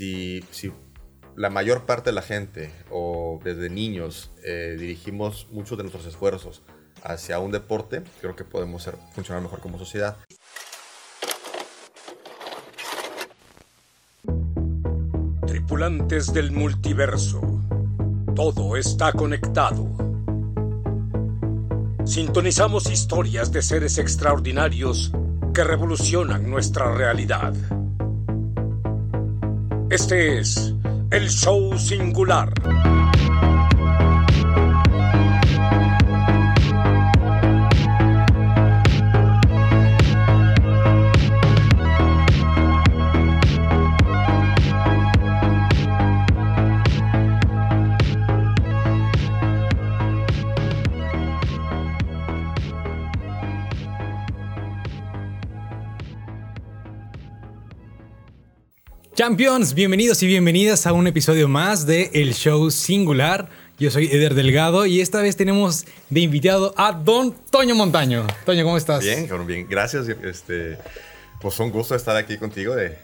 si, la mayor parte de la gente o desde niños eh, dirigimos muchos de nuestros esfuerzos hacia un deporte, creo que podemos funcionar mejor como sociedad. Tripulantes del multiverso. Todo está conectado. Sintonizamos historias de seres extraordinarios que revolucionan nuestra realidad. Este es el show singular. Champions, bienvenidos y bienvenidas a un episodio más de El Show Singular. Yo soy Eder Delgado y esta vez tenemos de invitado a Don Toño Montaño. Toño, ¿cómo estás? Bien, bien, gracias. Este, pues un gusto estar aquí contigo de,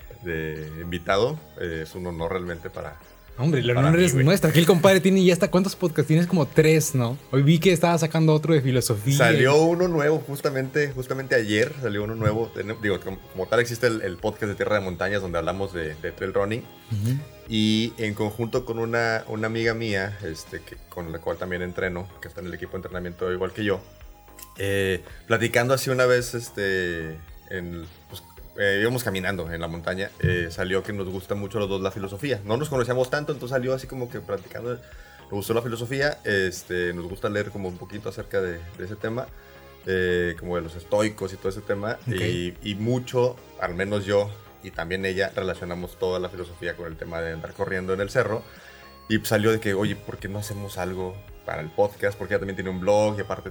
invitado. Eh, es un honor realmente para, Hombre, el honor es nuestra. Aquí el compadre tiene ya hasta cuántos podcasts tienes como tres, ¿no? Hoy vi que estaba sacando otro de filosofía. Salió uno nuevo justamente, justamente ayer salió uno nuevo. Digo, como, tal existe el, podcast de Tierra de Montañas donde hablamos de, trail running. Y en conjunto con una, una amiga mía, este, que, con la cual también entreno, que está en el equipo de entrenamiento igual que yo, eh, platicando así una vez este, en, pues, eh, íbamos caminando en la montaña, eh, salió que nos gusta mucho los dos la filosofía. No nos conocíamos tanto, entonces salió así como que practicando. Nos gustó la filosofía, este, nos gusta leer como un poquito acerca de, ese tema, eh, como de los estoicos y todo ese tema. Y, y, mucho, al menos yo y también ella, relacionamos toda la filosofía con el tema de andar corriendo en el cerro. Y salió de que, oye, ¿por qué no hacemos algo para el podcast? Porque ella también tiene un blog y aparte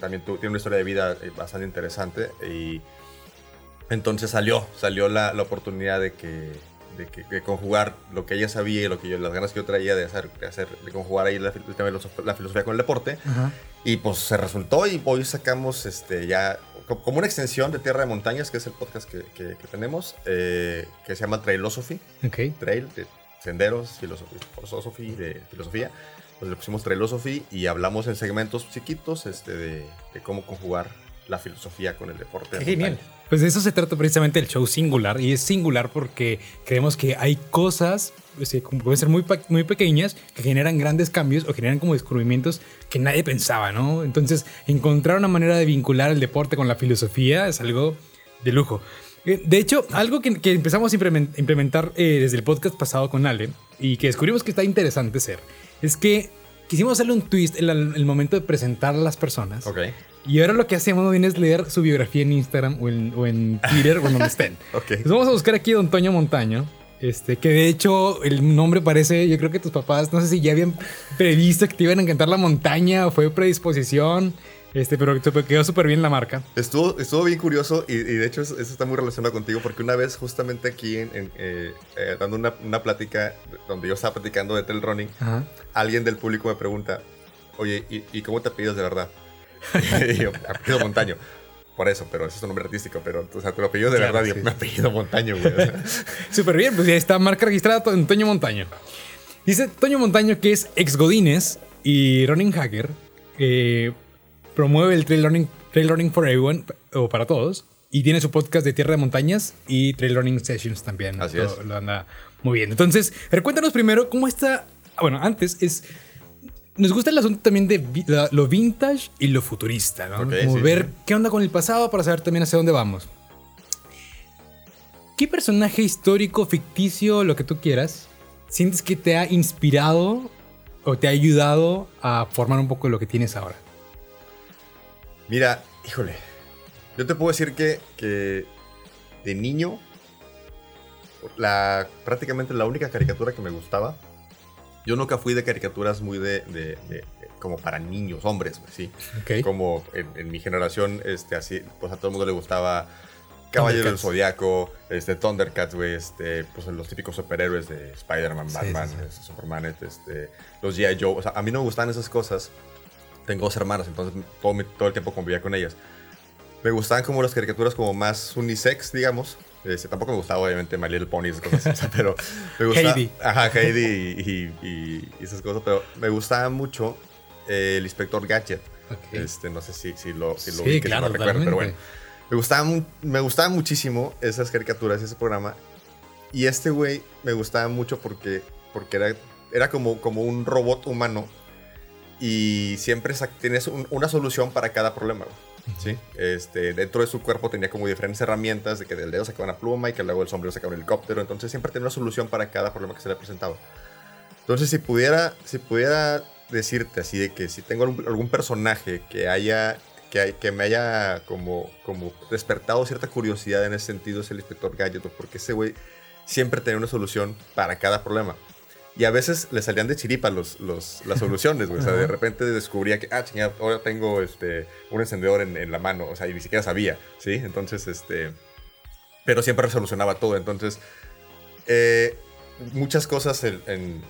también tiene una historia de vida bastante interesante. Y entonces salió, salió la, oportunidad de que, de conjugar lo que ella sabía y lo que yo, las ganas que yo traía de hacer, de, hacer, de conjugar ahí la, la, filosofía con el deporte. Y pues se resultó y hoy sacamos este, ya como una extensión de Tierra de Montañas, que es el podcast que, que, tenemos, eh, que se llama Trailosophy. Trail, de senderos, filosofía, de filosofía. Pues le pusimos Trailosophy y hablamos en segmentos chiquitos este, de, de cómo conjugar la filosofía con el deporte. Qué genial. Pues de eso se trata precisamente el show singular y es singular porque creemos que hay cosas pues, que pueden ser muy, muy pequeñas que generan grandes cambios o generan como descubrimientos que nadie pensaba, ¿no? Entonces, encontrar una manera de vincular el deporte con la filosofía es algo de lujo. Eh, de hecho, algo que, empezamos a implementar eh, desde el podcast pasado con Ale y que descubrimos que está interesante ser, es que quisimos hacerle un twist en el, momento de presentar a las personas. Ok. Y ahora lo que hacemos bien es leer su biografía en Instagram o en, o en Twitter o donde estén. okay. Entonces vamos a buscar aquí a Don Toño Montaño. Este, que de hecho el nombre parece, yo creo que tus papás, no sé si ya habían previsto que te iban a encantar la montaña o fue predisposición. Este, pero quedó súper bien la marca. Estuvo, estuvo bien curioso y, de hecho eso, está muy relacionado contigo porque una vez justamente aquí en, eh, eh, dando una, una, plática donde yo estaba platicando de trail running, alguien del público me pregunta, oye, ¿y, y cómo te pides de verdad? y yo, apellido Montaño. Por eso, pero ese es un nombre artístico, pero o sea, te lo apellido de verdad, sí. me apellido Montaño, güey. Súper bien, pues ya está marca registrada Toño Montaño. Dice Toño Montaño que es ex Godines y running hacker. Eh, promueve el trail running, trail running for everyone, o para todos. Y tiene su podcast de Tierra de Montañas y Trail Running Sessions también. Así es. Lo anda muy bien. Entonces, cuéntanos primero cómo está. Bueno, antes es nos gusta el asunto también de lo vintage y lo futurista, ¿no? Como ver qué onda con el pasado para saber también hacia dónde vamos. ¿Qué personaje histórico, ficticio, lo que tú quieras, sientes que te ha inspirado o te ha ayudado a formar un poco lo que tienes ahora? Mira, híjole, yo te puedo decir que, que de niño, la, prácticamente la única caricatura que me gustaba yo nunca fui de caricaturas muy de, como para niños, hombres, pues, sí. Como en, mi generación, este, así, pues a todo el mundo le gustaba Caballero del Zodiaco, este, Thundercats, güey, este, pues los típicos superhéroes de Spider-Man, Batman, este, Superman, este, los G.I. Joe. O sea, a mí no me gustan esas cosas. Tengo dos hermanas, entonces todo, todo el tiempo convivía con ellas. Me gustaban como las caricaturas como más unisex, digamos, Este, tampoco me gustaba, obviamente, My Little Pony y esas cosas. pero me gustaba. Heidi. Ajá, Heidi y, y- y esas cosas. Pero me gustaba mucho eh, el Inspector Gadget. Ok. Este, no sé si, si lo, si lo Sí, ubiques, si claro, lo recuerdas, pero bueno. Me gustaba, mu- me gustaba muchísimo esas caricaturas, ese programa. Y este güey me gustaba mucho porque, porque era, era como, como un robot humano y siempre tienes un- una solución para cada problema. ¿sí? Este, dentro de su cuerpo tenía como diferentes herramientas, de que del dedo sacaba una pluma y que luego el sombrero sacaba un helicóptero. Entonces siempre tenía una solución para cada problema que se le presentaba. Entonces si pudiera, si pudiera decirte así de que si tengo algún, algún personaje que haya... Que, hay- que me haya como, como despertado cierta curiosidad en ese sentido es el inspector Gadget, porque ese güey siempre tenía una solución para cada problema. Y a veces le salían de chiripa los, los, las soluciones, güey. O sea, de repente descubría que, ah, chingada, ahora tengo este, un encendedor en, en la mano. O sea, y ni siquiera sabía, ¿sí? Entonces, este... Pero siempre resolucionaba todo. Entonces, eh, muchas cosas en, en-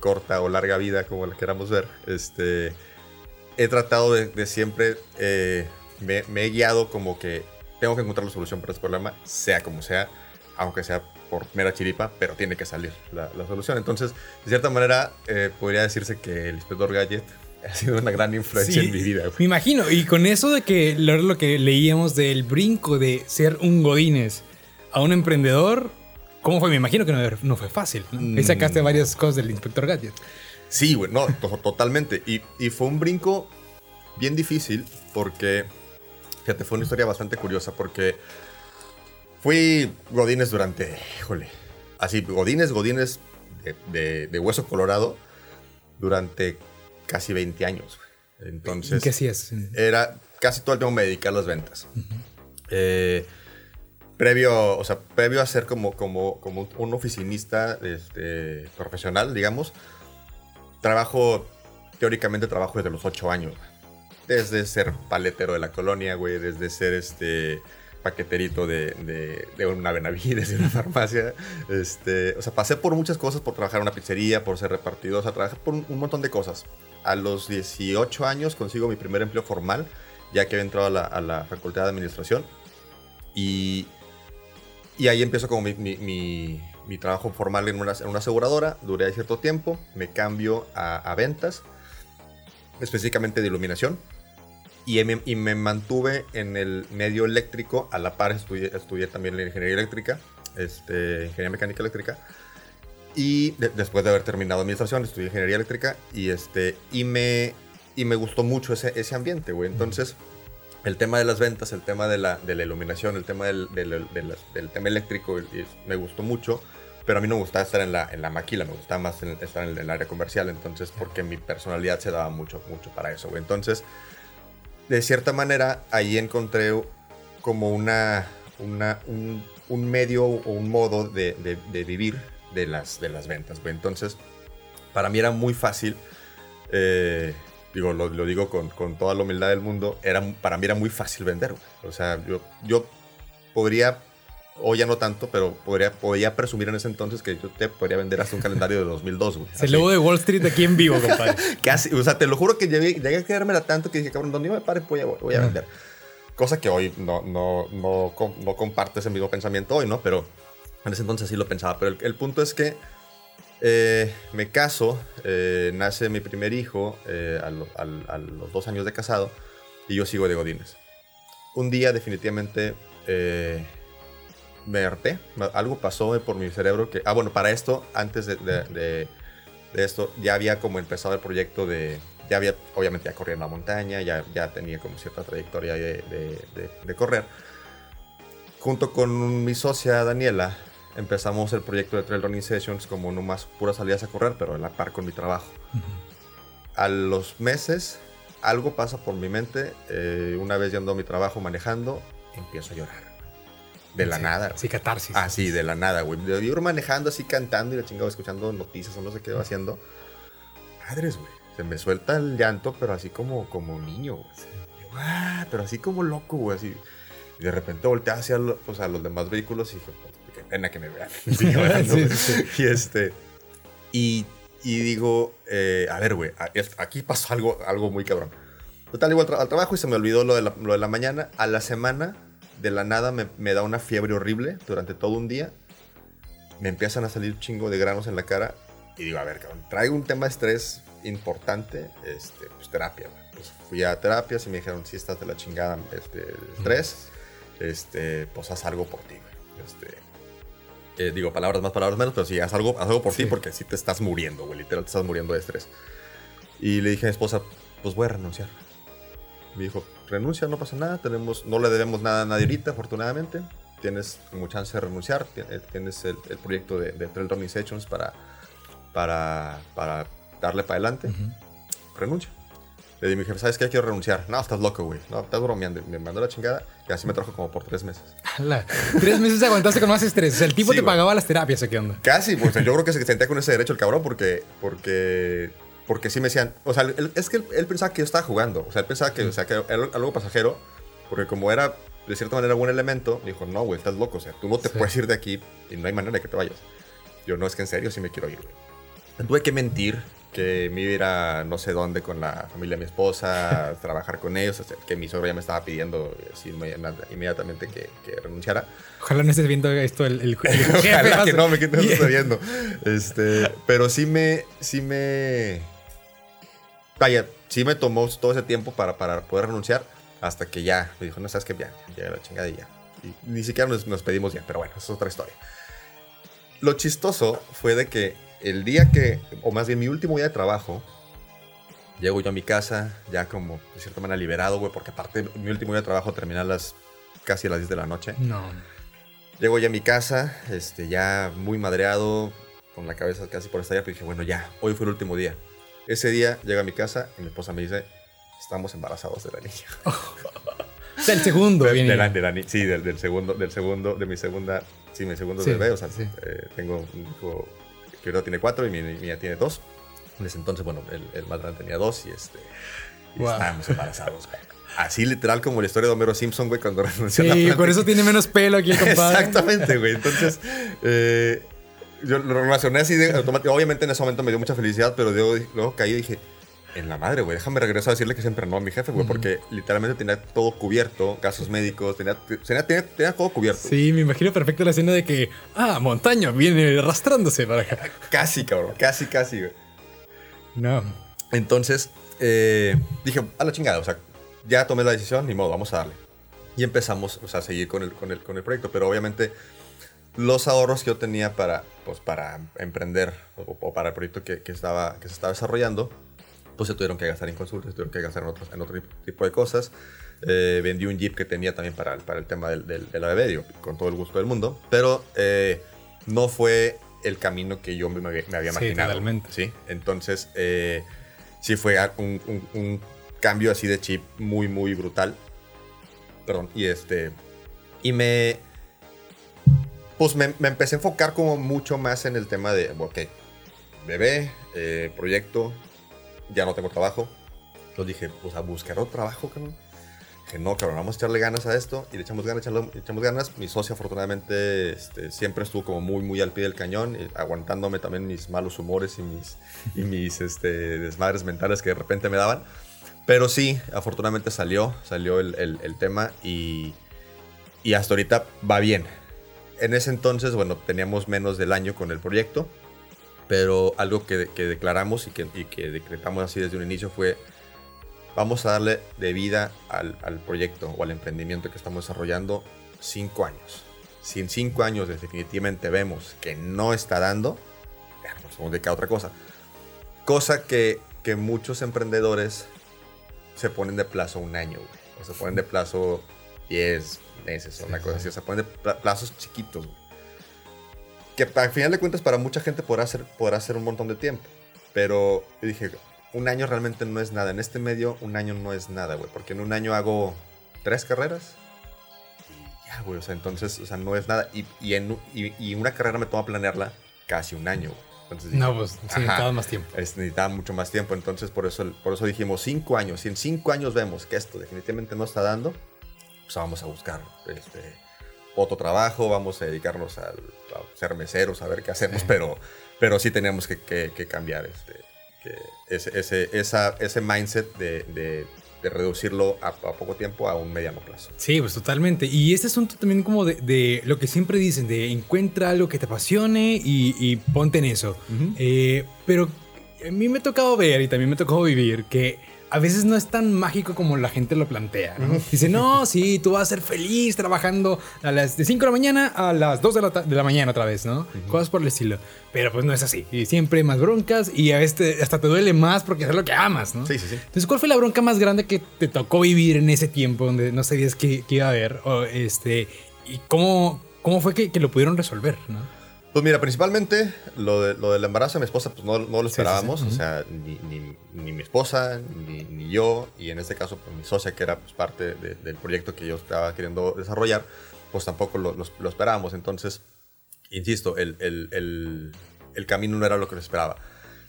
corta o larga vida, como la queramos ver, este... He tratado de, de siempre... eh, me, me he guiado como que tengo que encontrar la solución para este problema, sea como sea, aunque sea por mera chiripa, pero tiene que salir la, la solución. Entonces, de cierta manera, eh, podría decirse que el inspector Gadget ha sido una gran influencia Sí, en mi vida. güey. Me imagino. Y con eso de que lo, lo que leíamos del brinco de ser un Godínez a un emprendedor, ¿cómo fue? Me imagino que no, no fue fácil. ¿no? Ahí sacaste Mm. varias cosas del Inspector Gadget. Sí, güey, no, to- totalmente. Y, y fue un brinco bien difícil porque, fíjate, fue una historia bastante curiosa porque fui Godines durante, híjole, así, Godines, Godines de, de- de hueso colorado durante casi 20 años. Entonces, ¿Qué hacías? era casi todo el tiempo me dediqué a las ventas. Eh, previo, o sea, previo a ser como, como, como un oficinista este, profesional, digamos, trabajo, teóricamente trabajo desde los 8 años. Desde ser paletero de la colonia, güey, desde ser este paqueterito de, de, de una Benavides, de una farmacia. Este, o sea, pasé por muchas cosas, por trabajar en una pizzería, por ser repartidor, o sea, trabajé por un, un montón de cosas. A los 18 años consigo mi primer empleo formal, ya que había entrado a la, a la facultad de administración. Y, y ahí empiezo como mi, mi- mi- mi trabajo formal en una, en una aseguradora. Duré cierto tiempo, me cambio a, a ventas, específicamente de iluminación. Y me, y me mantuve en el medio eléctrico, a la par estudié, estudié también la ingeniería eléctrica, este, ingeniería mecánica eléctrica. Y de- después de haber terminado administración, estudié ingeniería eléctrica y, este, y, me, y me gustó mucho ese, ese ambiente, güey. Entonces, el tema de las ventas, el tema de la, de la iluminación, el tema del, del- del- del tema eléctrico, y- y me gustó mucho. Pero a mí no me gustaba estar en la, en la maquila, me gustaba más en- estar en el, el área comercial. Entonces, porque mi personalidad se daba mucho, mucho para eso, güey. Entonces, de cierta manera, ahí encontré como una, un, medio o un modo de, de- vivir de las, de las ventas. Entonces, para mí era muy fácil, eh, digo, lo, digo con, con toda la humildad del mundo, era, para mí era muy fácil vender. O sea, yo, yo podría, o ya no tanto, pero podría, podía presumir en ese entonces que yo te podría vender hasta un calendario de 2002, güey. Así. lobo de Wall Street aquí en vivo, compadre. Casi, o sea, te lo juro que llegué, llegué a quedármela tanto que dije, cabrón, donde yo me pare voy a, voy a Ajá. vender. Cosa que hoy no, no, no, no comparto ese mismo pensamiento hoy, ¿no? Pero en ese entonces sí lo pensaba. Pero el, el punto es que eh, me caso, eh, nace mi primer hijo eh, a, lo- a los dos años de casado y yo sigo de Godines. Un día definitivamente me harté, algo pasó por mi cerebro que... Ah, bueno, para esto, antes de, de- de- de esto, ya había como empezado el proyecto de... Ya había, obviamente ya corría en la montaña, ya, ya tenía como cierta trayectoria de, correr. Junto con mi socia Daniela, empezamos el proyecto de Trail Running Sessions como no más puras salidas a correr, pero a la par con mi trabajo. A los meses, algo pasa por mi mente. eh, una vez yendo a mi trabajo manejando, empiezo a llorar. De la Sí, nada. Sí, catarsis. Ah, sí, de la nada, güey. Yo ir manejando así, cantando y la chingada, escuchando noticias o no sé qué iba haciendo. Madres, güey. Se me suelta el llanto, pero así como, como niño, güey. Yo, ah, pero así como loco, güey. Así. Y de repente volteé hacia lo- pues, a los demás vehículos y dije, pues, qué pena que me vean. Llorando, Sí, sí, Y este. Y, y digo, eh, a ver, güey, aquí pasó algo, algo muy cabrón. Total, igual al trabajo y se me olvidó lo de, la, lo de la mañana. A la semana de la nada me, me da una fiebre horrible durante todo un día. Me empiezan a salir chingo de granos en la cara. Y digo, a ver, cabrón, traigo un tema de estrés importante, este, pues terapia. güey. Pues fui a terapias y me dijeron, si estás de la chingada este, estrés, este, pues haz algo por ti. güey. Este, eh, digo, palabras más, palabras menos, pero sí, haz algo, haz algo por ti Sí. porque si te estás muriendo, güey, literal te estás muriendo de estrés. Y le dije a mi esposa, pues voy a renunciar. Me dijo, renuncia, no pasa nada, tenemos, no le debemos nada a nadie ahorita, afortunadamente. Tienes como chance de renunciar, eh, tienes el, el proyecto de, de Trail Running Sessions para, para, para darle para adelante. Renuncia. Le dije, mi jefe, ¿sabes qué? Quiero renunciar. No, estás loco, güey. No, estás bromeando. Me mandó la chingada y así me trajo como por tres meses. Ala, Tres meses aguantaste con más estrés. O sea, el tipo Sí, te güey. pagaba las terapias, ¿o qué onda? Casi, pues yo creo que se sentía con ese derecho el cabrón porque, porque, porque sí me decían, o sea, él- es que él, él pensaba que yo estaba jugando, o sea, él pensaba que, o sea, que era algo pasajero, porque como era de cierta manera buen elemento, me dijo, no, güey, estás loco, o sea, tú no te Sí. puedes ir de aquí y no hay manera de que te vayas. Yo, no, es que en serio sí me quiero ir, güey. Tuve que mentir que me iba a ir a no sé dónde con la familia de mi esposa, trabajar con ellos, o sea, que mi suegro ya me estaba pidiendo así, inmedi- inmediatamente que, que renunciara. Ojalá no estés viendo esto el, el, el Ojalá que no, me estoy viendo. Este, pero sí me, sí me, vaya, sí me tomó todo ese tiempo para, para poder renunciar hasta que ya me dijo, no sabes que ya, ya la chingada y ya. Y ni siquiera nos, nos pedimos bien, pero bueno, eso es otra historia. Lo chistoso fue de que el día que, o más bien mi último día de trabajo, llego yo a mi casa, ya como de cierta manera liberado, güey, porque aparte mi último día de trabajo termina a las casi a las 10 de la noche. No. Llego ya a mi casa, este, ya muy madreado, con la cabeza casi por estallar, pero dije, bueno, ya, hoy fue el último día. Ese día llega a mi casa y mi esposa me dice, estamos embarazados de la niña. O sea, el segundo De, de la, de la sí, del, del segundo, del segundo, de mi segunda, sí, mi segundo Sí, bebé, o sea, sí. eh, tengo un hijo que ahora tiene cuatro y mi niña tiene dos. En ese entonces, bueno, el, el más grande tenía dos y este, y Wow. estábamos embarazados, güey. Así literal como la historia de Homero Simpson, güey, cuando renunció a la Sí, por eso tiene menos pelo aquí el compadre. Exactamente, güey. Entonces, eh, yo lo relacioné así de automático. Obviamente en ese momento me dio mucha felicidad, pero luego, luego caí y dije, en la madre, güey, déjame regresar a decirle que siempre no a mi jefe, güey, porque literalmente tenía todo cubierto, casos médicos, tenía, tenía, tenía, tenía todo cubierto. Sí, me imagino perfecto la escena de que, ah, montaña viene arrastrándose para acá. Casi, cabrón, casi, casi, güey. No. Entonces, eh, dije, a la chingada, o sea, ya tomé la decisión, ni modo, vamos a darle. Y empezamos, o sea, a seguir con el, con el, con el proyecto, pero obviamente los ahorros que yo tenía para, pues, para emprender o, o para el proyecto que, que estaba, que se estaba desarrollando, pues se tuvieron que gastar en consultas, se tuvieron que gastar en, otros, en otro tipo de cosas. Eh, vendí un Jeep que tenía también para, el- para el tema del, del, bebé, digo, con todo el gusto del mundo, pero eh, no fue el camino que yo me, me había Sí, imaginado. totalmente. ¿sí? Entonces, eh, sí fue un, un- un cambio así de chip muy, muy brutal. Perdón, y este. Y me. Pues me, me empecé a enfocar como mucho más en el tema de, ok, bebé, eh, proyecto, ya no tengo trabajo. Entonces dije, pues a buscar otro trabajo, cabrón. Dije, no, cabrón, vamos a echarle ganas a esto. Y le echamos ganas, echarle- le echamos ganas. Mi socio, afortunadamente, este, siempre estuvo como muy, muy al pie del cañón, eh, aguantándome también mis malos humores y mis, y mis este, desmadres mentales que de repente me daban. Pero sí, afortunadamente salió, salió el, el- el tema y, y hasta ahorita va bien. En ese entonces, bueno, teníamos menos del año con el proyecto, pero algo que, que declaramos y que, y que decretamos así desde un inicio fue, vamos a darle de vida al, al proyecto o al emprendimiento que estamos desarrollando cinco años. Si en cinco años definitivamente vemos que no está dando, nos vamos a dedicar a otra cosa. Cosa que, que muchos emprendedores se ponen de plazo un año, güey. O se ponen de plazo 10 meses o una cosa así. O se ponen de plazos chiquitos, güey. Que al final de cuentas para mucha gente podrá ser, podrá ser un montón de tiempo. Pero yo dije, un año realmente no es nada. En este medio, un año no es nada, güey. Porque en un año hago tres carreras. Y ya, güey. O sea, entonces, o sea, no es nada. Y, y, en, y, y una carrera me toma planearla casi un año, güey. Entonces No, pues sí, necesitaba más tiempo. es, necesitaba mucho más tiempo. Entonces, por eso, por eso dijimos cinco años. Si en cinco años vemos que esto definitivamente no está dando, pues vamos a buscar este, otro trabajo, vamos a dedicarnos a, ser meseros, a ver qué hacemos, pero, pero sí tenemos que, que- que cambiar este, que ese, ese, esa, ese mindset de, de de reducirlo a, a poco tiempo a un mediano plazo. Sí, pues totalmente. Y este asunto también como de, de lo que siempre dicen, de encuentra algo que te apasione y, y ponte en eso. Eh, pero a mí me ha tocado ver y también me ha tocado vivir que a veces no es tan mágico como la gente lo plantea. ¿no? Dice, no, sí, tú vas a ser feliz trabajando a las de 5 de la mañana a las 2 de la, de la mañana otra vez, ¿no? Cosas por el estilo. Pero pues no es así. Y siempre hay más broncas y a veces hasta te duele más porque es lo que amas, ¿no? Sí, sí, sí. Entonces, ¿cuál fue la bronca más grande que te tocó vivir en ese tiempo donde no sabías qué, qué iba a haber? O, este, ¿Y cómo, cómo fue que, que lo pudieron resolver? ¿no? Pues mira, principalmente lo, de, lo del embarazo de mi esposa, pues no, no lo sí, esperábamos. sí. O sea, ni, ni- ni mi esposa, ni, ni yo, y en este caso, pues mi socia, que era pues, parte de- del proyecto que yo estaba queriendo desarrollar, pues tampoco lo, lo- lo esperábamos. Entonces, insisto, el, el- el- el camino no era lo que se esperaba.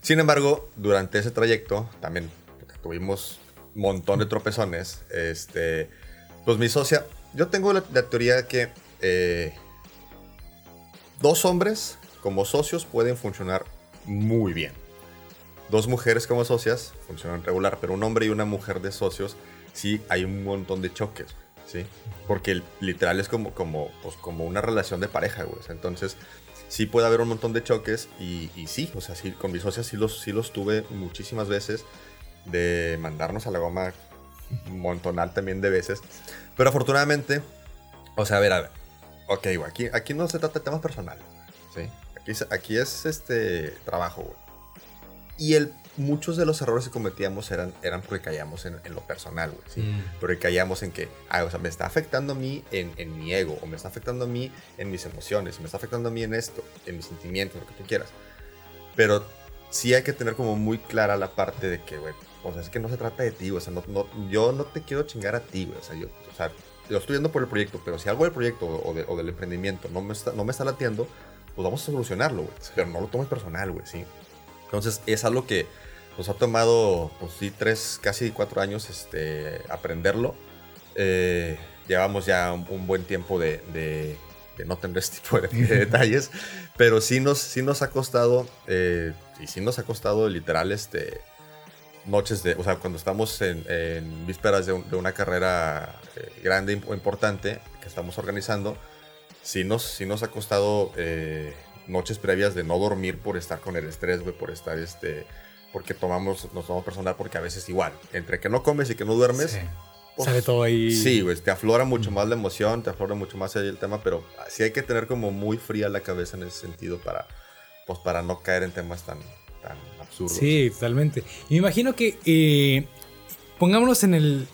Sin embargo, durante ese trayecto también tuvimos un montón de tropezones. Este, pues mi socia, yo tengo la, la teoría que eh, dos hombres como socios pueden funcionar muy bien. Dos mujeres como socias funcionan regular, pero un hombre y una mujer de socios sí hay un montón de choques, ¿sí? Porque literal es como, como, pues, como una relación de pareja, güey. Entonces sí puede haber un montón de choques y, y sí, o sea, sí, con mis socias sí los, sí los tuve muchísimas veces de mandarnos a la goma montonal también de veces. Pero afortunadamente, o sea, a ver, a ver. Ok, güey, aquí, aquí no se trata de temas personales, ¿sí? Aquí, es- aquí es este trabajo, güey. Y el, muchos de los errores que cometíamos eran, eran porque caíamos en, en lo personal, güey, ¿sí? Mm. Porque caíamos en que, ah, o sea, me está afectando a mí en, en mi ego, o me está afectando a mí en mis emociones, me está afectando a mí en esto, en mis sentimientos, lo que tú quieras. Pero sí hay que tener como muy clara la parte de que, güey, o sea, es que no se trata de ti, güey, o sea, no, no- yo no te quiero chingar a ti, güey, o sea, yo, o sea, yo estoy yendo por el proyecto, pero si algo del proyecto o, de- o del emprendimiento no me, está, no me está latiendo, pues vamos a solucionarlo, güey, pero no lo tomes personal, güey, sí. Entonces, es algo que nos ha tomado, pues sí, tres, casi cuatro años este, aprenderlo. Eh, llevamos ya un, un buen tiempo de, de- de no tener este tipo de, de detalles, pero sí nos, sí nos ha costado, eh, y sí nos ha costado literal este, noches de, o sea, cuando estamos en, en vísperas de, un- de una carrera eh, grande o importante que estamos organizando, sí nos, sí nos ha costado eh, noches previas de no dormir por estar con el estrés, güey, por estar este, porque tomamos, nos tomamos personal, porque a veces igual, entre que no comes y que no duermes, Sí. pues, Sale todo ahí. Sí, güey, te aflora mucho más la emoción, te aflora mucho más ahí el tema, pero sí hay que tener como muy fría la cabeza en ese sentido para, pues, para no caer en temas tan, tan absurdos. Sí, totalmente. Y me imagino que eh, pongámonos en el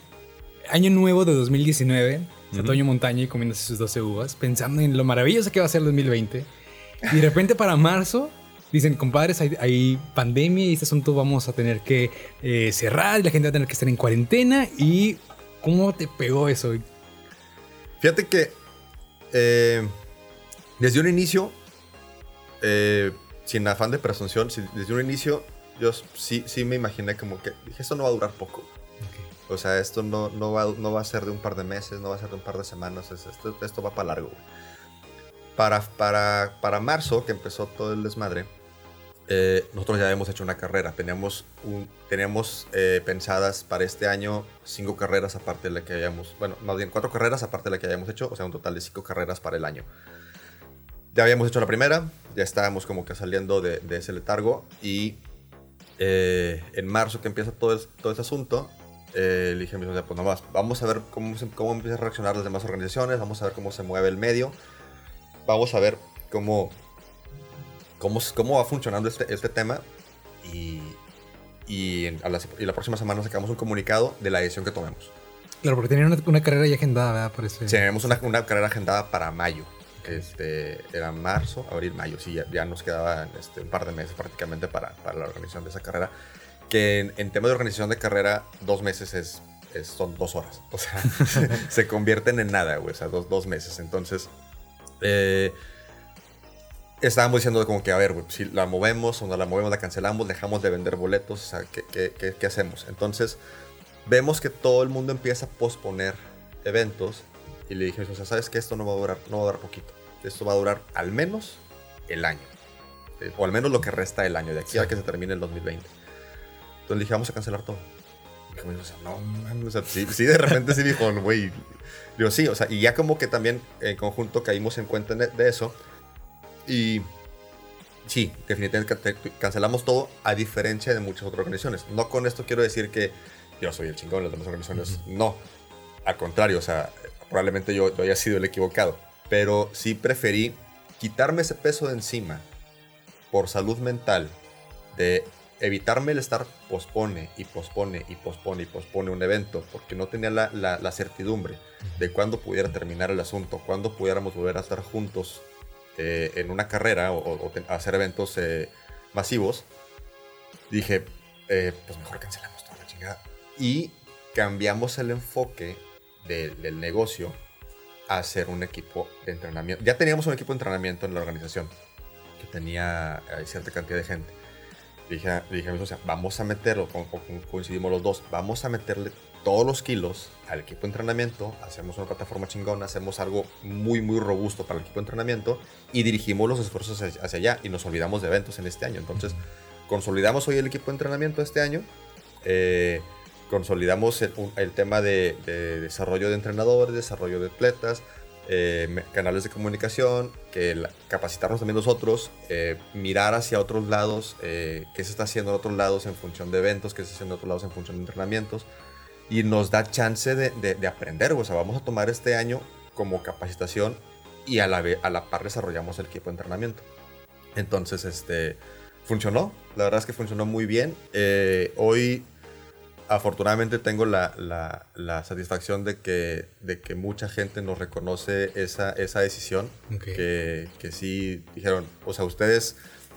año nuevo de 2019, Satoño Montaña y comiéndose sus 12 uvas, pensando en lo maravilloso que va a ser el 2020. Y de repente para marzo dicen, compadres, hay, hay pandemia y este asunto vamos a tener que eh, cerrar la gente va a tener que estar en cuarentena. ¿Y cómo te pegó eso? Fíjate que eh, desde un inicio, eh, sin afán de presunción, si- desde un inicio yo sí, sí me imaginé como que dije, esto no va a durar poco. O sea, esto no, no, va, no va a ser de un par de meses, no va a ser de un par de semanas, es- esto, esto va para largo. Para, para, para marzo, que empezó todo el desmadre, eh, nosotros ya habíamos hecho una carrera. Teníamos, un, teníamos eh, pensadas para este año cinco carreras aparte de la que habíamos, bueno, más bien cuatro carreras aparte de la que habíamos hecho, o sea, un total de cinco carreras para el año. Ya habíamos hecho la primera, ya estábamos como que saliendo de, de ese letargo y eh, en marzo que empieza todo, es- todo ese asunto, eh, le dije a mi socia, pues nomás, vamos a ver cómo, se- cómo empiezan a reaccionar las demás organizaciones, vamos a ver cómo se mueve el medio, vamos a ver cómo, cómo, cómo va funcionando este, este tema y, y, en- a la, y la próxima semana sacamos un comunicado de la decisión que tomemos. Claro, porque tenían una, una carrera ya agendada, ¿verdad? Por ese- Sí, tenemos una, una carrera agendada para mayo. Este, era marzo, abril, mayo. Sí, ya, ya nos quedaban este, un par de meses prácticamente para, para la organización de esa carrera. Que en, en tema de organización de carrera, dos meses es, es- son dos horas. O sea, se convierten en nada, güey. O sea, dos, dos meses. Entonces, eh, estábamos diciendo como que, a ver, güey, si la movemos o no la movemos, la cancelamos, dejamos de vender boletos, o sea, ¿qué, qué, qué- qué hacemos? Entonces, vemos que todo el mundo empieza a posponer eventos y le dije, o sea, ¿sabes que Esto no va a durar, no va a durar poquito. Esto va a durar al menos el año. Eh, O al menos lo que resta del año, de aquí a que se termine el 2020. Entonces le dije, vamos a cancelar todo. Y o sea, no, o sea, sí, sí, de repente sí dijo, güey. Digo, sí, o sea, y ya como que también en conjunto caímos en cuenta de eso. Y sí, definitivamente cancelamos todo, a diferencia de muchas otras organizaciones. No con esto quiero decir que yo soy el chingón de las demás organizaciones. No. Al contrario, o sea, probablemente yo, yo haya sido el equivocado. Pero sí preferí quitarme ese peso de encima por salud mental de evitarme el estar pospone y pospone y pospone y pospone un evento porque no tenía la, la, certidumbre de cuándo pudiera terminar el asunto, cuándo pudiéramos volver a estar juntos eh, en una carrera o, hacer eventos eh, masivos, dije, eh, pues mejor cancelamos toda la chingada. Y cambiamos el enfoque del negocio a hacer un equipo de entrenamiento. Ya teníamos un equipo de entrenamiento en la organización que tenía cierta cantidad de gente dije, a mi vamos a meterlo, coincidimos los dos, vamos a meterle todos los kilos al equipo de entrenamiento, hacemos una plataforma chingona, hacemos algo muy, muy robusto para el equipo de entrenamiento y dirigimos los esfuerzos hacia, allá y nos olvidamos de eventos en este año. Entonces, consolidamos hoy el equipo de entrenamiento este año, eh, consolidamos el, tema de, de, desarrollo de entrenadores, desarrollo de atletas, eh, canales de comunicación, que capacitarnos también nosotros, eh, mirar hacia otros lados, eh, qué se está haciendo en otros lados en función de eventos, qué se está haciendo en otros lados en función de entrenamientos, y nos da chance de, de, aprender, o sea, vamos a tomar este año como capacitación y a la, a la par desarrollamos el equipo de entrenamiento. Entonces, este, funcionó, la verdad es que funcionó muy bien. hoy afortunadamente tengo la, la, satisfacción de que, de que mucha gente nos reconoce esa, esa decisión. Que, que, sí dijeron, o sea, ustedes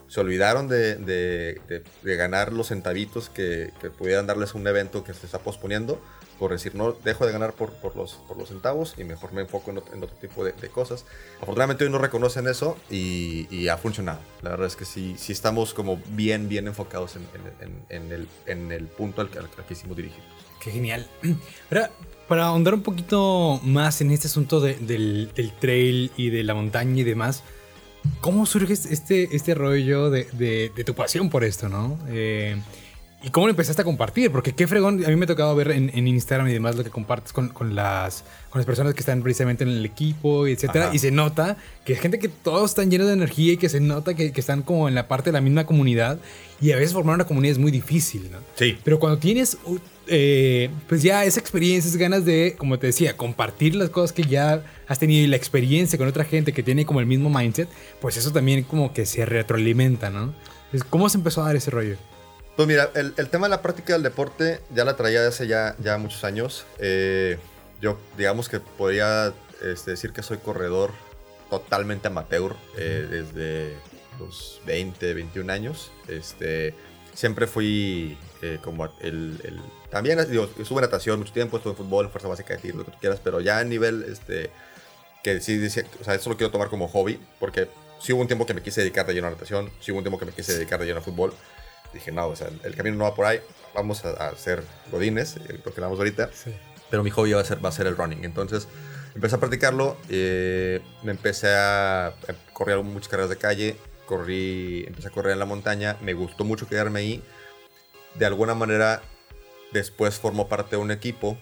se olvidaron de, de, de, ganar los centavitos que, que, pudieran darles un evento que se está posponiendo por decir, no dejo de ganar por, por, los, por los centavos y mejor me enfoco en otro, tipo de, cosas. Afortunadamente hoy no reconocen eso y, y, ha funcionado. La verdad es que sí, sí estamos como bien, bien enfocados en, en, en el, en el punto al que, al que quisimos dirigir. Qué genial. Ahora, para ahondar un poquito más en este asunto del, del, trail y de la montaña y demás, ¿cómo surge este, este rollo de, de, de tu pasión por esto, no? Eh, ¿Y cómo lo empezaste a compartir? Porque qué fregón, a mí me ha tocado ver en, Instagram y demás lo que compartes con, con, las, con las personas que están precisamente en el equipo, etcétera. Y se nota que es gente que todos están llenos de energía y que se nota que, que, están como en la parte de la misma comunidad. Y a veces formar una comunidad es muy difícil, ¿no? Sí. Pero cuando tienes, eh, pues ya esa experiencia, esas ganas de, como te decía, compartir las cosas que ya has tenido y la experiencia con otra gente que tiene como el mismo mindset, pues eso también como que se retroalimenta, ¿no? ¿Cómo se empezó a dar ese rollo? Pues mira, el, tema de la práctica del deporte ya la traía hace ya, ya muchos años. Eh, yo, digamos que podría este, decir que soy corredor totalmente amateur eh, desde los 20, 21 años. Este, siempre fui eh, como el, También digo, estuve en natación mucho tiempo, estuve en fútbol, fuerza básica de tiro, lo que tú quieras, pero ya a nivel este, que sí decía, o sea, eso lo quiero tomar como hobby, porque sí hubo un tiempo que me quise dedicar de lleno a natación, sí hubo un tiempo que me quise dedicar de lleno a fútbol dije, no, o sea, el camino no va por ahí, vamos a, hacer godines, eh, lo que hablamos ahorita, pero mi hobby va a, ser, va a ser el running. Entonces empecé a practicarlo, eh, me empecé a, correr muchas carreras de calle, corrí, empecé a correr en la montaña, me gustó mucho quedarme ahí. De alguna manera, después formó parte de un equipo,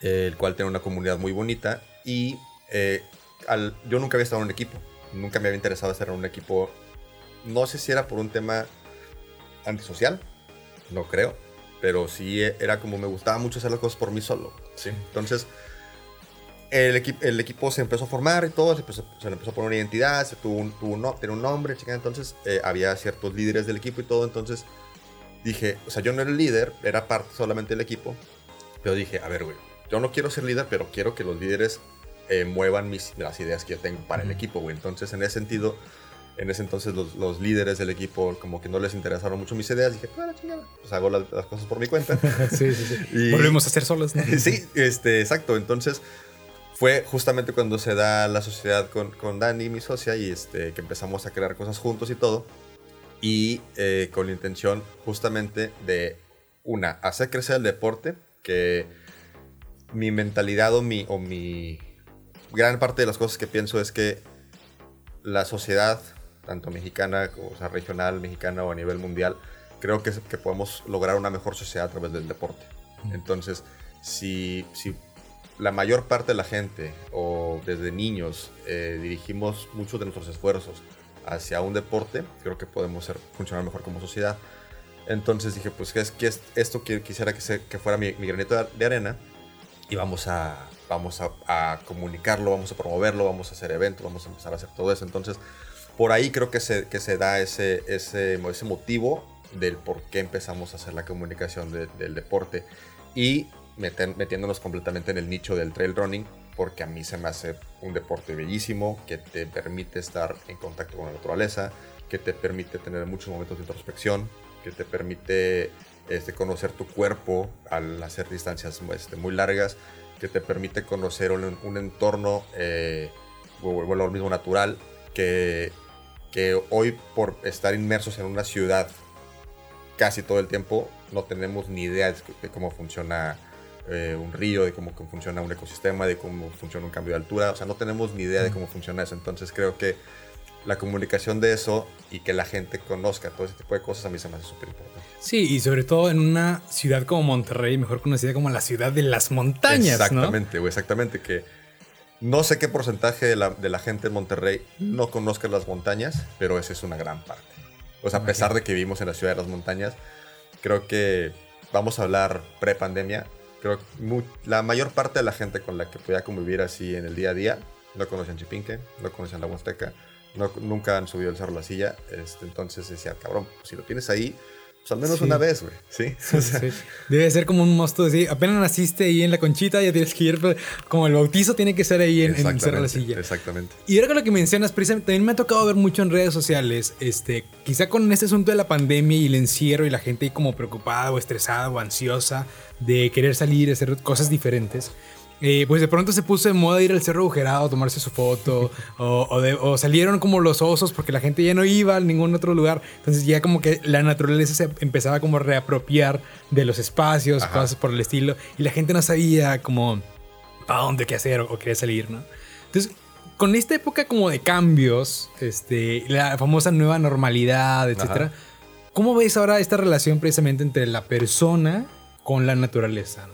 el cual tiene una comunidad muy bonita y eh, al, yo nunca había estado en un equipo, nunca me había interesado estar en un equipo. No sé si era por un tema antisocial, no creo, pero sí era como me gustaba mucho hacer las cosas por mí solo. ¿sí? Entonces, el, el equipo se empezó a formar y todo, se, se le empezó a poner una identidad, se tuvo un, tuvo un, un nombre, chica, entonces eh, había ciertos líderes del equipo y todo, entonces dije, o sea, yo no era el líder, era parte solamente del equipo, pero dije, a ver, güey, yo no quiero ser líder, pero quiero que los líderes eh, muevan mis, las ideas que yo tengo para el equipo, güey. Entonces, en ese sentido, en ese entonces los, los, líderes del equipo como que no les interesaron mucho mis ideas. Dije, pues, chingada, pues hago las, cosas por mi cuenta. sí, sí, sí. Volvemos a hacer solos. ¿no? sí, este, exacto. Entonces fue justamente cuando se da la sociedad con, con Dani, mi socia, y este, que empezamos a crear cosas juntos y todo. Y eh, con la intención justamente de, una, hacer crecer el deporte, que mi mentalidad o mi, o mi gran parte de las cosas que pienso es que la sociedad tanto mexicana, o sea, regional, mexicana o a nivel mundial, creo que, que podemos lograr una mejor sociedad a través del deporte. Entonces, si, si la mayor parte de la gente o desde niños eh, dirigimos muchos de nuestros esfuerzos hacia un deporte, creo que podemos ser, funcionar mejor como sociedad. Entonces dije, pues, ¿qué es, qué es esto que quisiera que, se, que fuera mi, mi, granito de arena? Y vamos, a, vamos a, a, comunicarlo, vamos a promoverlo, vamos a hacer eventos, vamos a empezar a hacer todo eso. Entonces, por ahí creo que se, que se da ese, ese, ese motivo del por qué empezamos a hacer la comunicación de, del deporte. Y meten, metiéndonos completamente en el nicho del trail running, porque a mí se me hace un deporte bellísimo que te permite estar en contacto con la naturaleza, que te permite tener muchos momentos de introspección, que te permite este, conocer tu cuerpo al hacer distancias este, muy largas, que te permite conocer un, un entorno, eh, bueno, lo mismo natural, que, que hoy por estar inmersos en una ciudad casi todo el tiempo, no tenemos ni idea de, cómo funciona eh, un río, de cómo funciona un ecosistema, de cómo funciona un cambio de altura. O sea, no tenemos ni idea de cómo funciona eso. Entonces creo que la comunicación de eso y que la gente conozca todo ese tipo de cosas a mí se me hace súper importante. Sí, y sobre todo en una ciudad como Monterrey, mejor conocida como la ciudad de las montañas. Exactamente, ¿no? exactamente. Que no sé qué porcentaje de la, de la, gente en Monterrey no conozca las montañas, pero esa es una gran parte. O sea, a pesar de que vivimos en la ciudad de las montañas, creo que vamos a hablar pre-pandemia creo que la mayor parte de la gente con la que podía convivir así en el día a día no conocían Chipinque, no conocían la Huasteca, no, nunca han subido el Cerro La Silla. Este, entonces decía, cabrón, si lo tienes ahí, pues al menos sí. una vez, güey. ¿Sí? Sí, o sea, sí. Debe ser como un mosto así. Apenas naciste ahí en la conchita, ya tienes que ir. Como el bautizo tiene que ser ahí en, en Cerro La Silla. Exactamente. Y ahora con lo que mencionas, precisamente, también me ha tocado ver mucho en redes sociales. Este, quizá con este asunto de la pandemia y el encierro y la gente ahí como preocupada o estresada o ansiosa de querer salir, hacer cosas diferentes. Pues de pronto se puso de moda ir al cerro agujerado, tomarse su foto, o, o, de, o, salieron como los osos porque la gente ya no iba a ningún otro lugar. Entonces ya como que la naturaleza se empezaba como a reapropiar de los espacios, Ajá. cosas por el estilo, y la gente no sabía como para dónde qué hacer o, o quería salir, ¿no? Entonces, con esta época como de cambios, este, la famosa nueva normalidad, etcétera, ¿cómo ves ahora esta relación precisamente entre la persona con la naturaleza?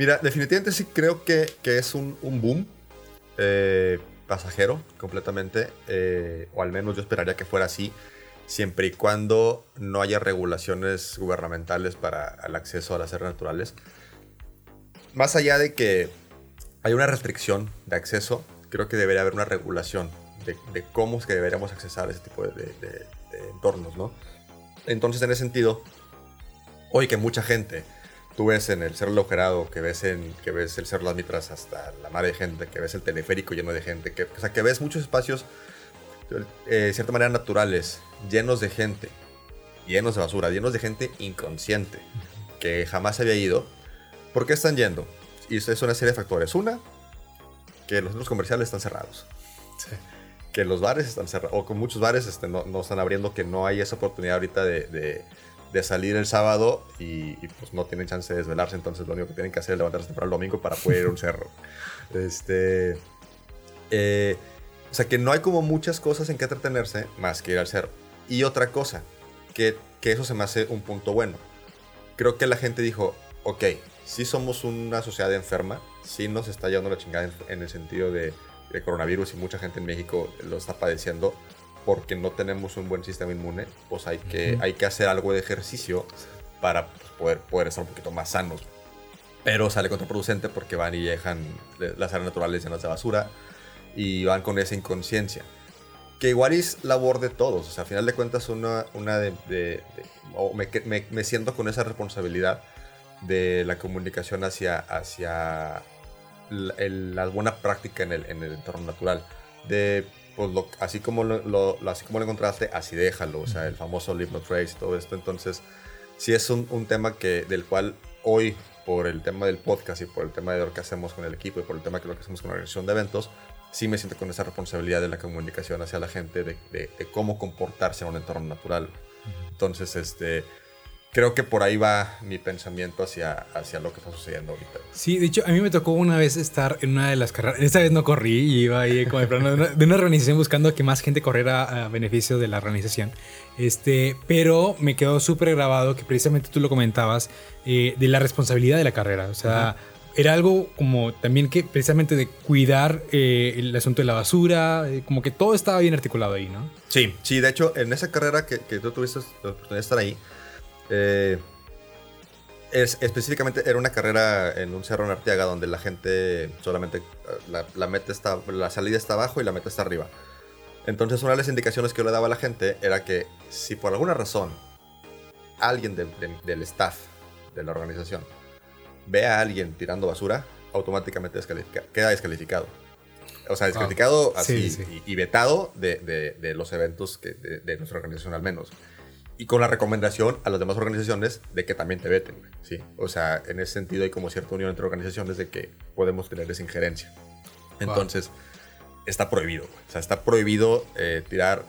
Mira, definitivamente sí creo que, que es un, un boom eh, pasajero completamente, eh, o al menos yo esperaría que fuera así, siempre y cuando no haya regulaciones gubernamentales para el acceso a las áreas naturales. Más allá de que hay una restricción de acceso, creo que debería haber una regulación de, de cómo es que deberíamos accesar ese tipo de, de entornos, ¿no? Entonces, en ese sentido, hoy que mucha gente tú ves en el Cerro Logerado, que ves, en, que ves el Cerro Las Mitras hasta la mar de gente, que ves el teleférico lleno de gente, que, o sea, que ves muchos espacios eh, de cierta manera naturales, llenos de gente, llenos de basura, llenos de gente inconsciente, que jamás había ido. ¿Por qué están yendo? Y es una serie de factores. Una, que los centros comerciales están cerrados. Sí. Que los bares están cerrados, o con muchos bares este, no, no, están abriendo, que no hay esa oportunidad ahorita de, de de salir el sábado y, y, pues no tienen chance de desvelarse, entonces lo único que tienen que hacer es levantarse temprano el domingo para poder ir a un cerro. Este, eh, o sea que no hay como muchas cosas en que entretenerse más que ir al cerro. Y otra cosa, que, que eso se me hace un punto bueno. Creo que la gente dijo, ok, sí somos una sociedad enferma, sí nos está llevando la chingada en, en el sentido de, de coronavirus y mucha gente en México lo está padeciendo, porque no tenemos un buen sistema inmune, pues hay que, uh -huh. hay que hacer algo de ejercicio para poder, poder estar un poquito más sanos. Pero sale contraproducente porque van y dejan las áreas naturales llenas de basura y van con esa inconsciencia. Que igual es labor de todos. O sea, al final de cuentas, una, una de. de, de o me, me, me, siento con esa responsabilidad de la comunicación hacia, hacia la, el, la buena práctica en el, en el entorno natural. De pues lo, así, como lo, lo, así como lo encontraste, así déjalo. O sea, el famoso Leave No Trace todo esto. Entonces, sí es un, un, tema que, del cual hoy, por el tema del podcast y por el tema de lo que hacemos con el equipo y por el tema de lo que hacemos con la organización de eventos, sí me siento con esa responsabilidad de la comunicación hacia la gente, de, de, de cómo comportarse en un entorno natural. Entonces, este, creo que por ahí va mi pensamiento hacia, hacia lo que está sucediendo ahorita. Sí, de hecho, a mí me tocó una vez estar en una de las carreras. Esta vez no corrí y iba ahí como de, plano de, una, de una organización buscando que más gente corriera a beneficio de la organización. Este, pero me quedó súper grabado que precisamente tú lo comentabas eh, de la responsabilidad de la carrera. O sea, era algo como también que precisamente de cuidar eh, el asunto de la basura, eh, como que todo estaba bien articulado ahí, ¿no? Sí, sí, de hecho, en esa carrera que, que tú tuviste la oportunidad de estar ahí, eh, es, específicamente era una carrera en un cerro en Arteaga donde la gente solamente la, la meta está, la salida está abajo y la meta está arriba. Entonces una de las indicaciones que yo le daba a la gente era que si por alguna razón alguien de- de- del staff de la organización ve a alguien tirando basura, automáticamente descalifica- queda descalificado. O sea, descalificado Ah, Sí, así sí. Y, y vetado de, los eventos que, de nuestra organización al menos. Y con la recomendación a las demás organizaciones de que también te veten, güey, ¿sí? O sea, en ese sentido hay como cierta unión entre organizaciones de que podemos tener esa injerencia. Entonces, está prohibido, güey. O sea, está prohibido eh, tirar...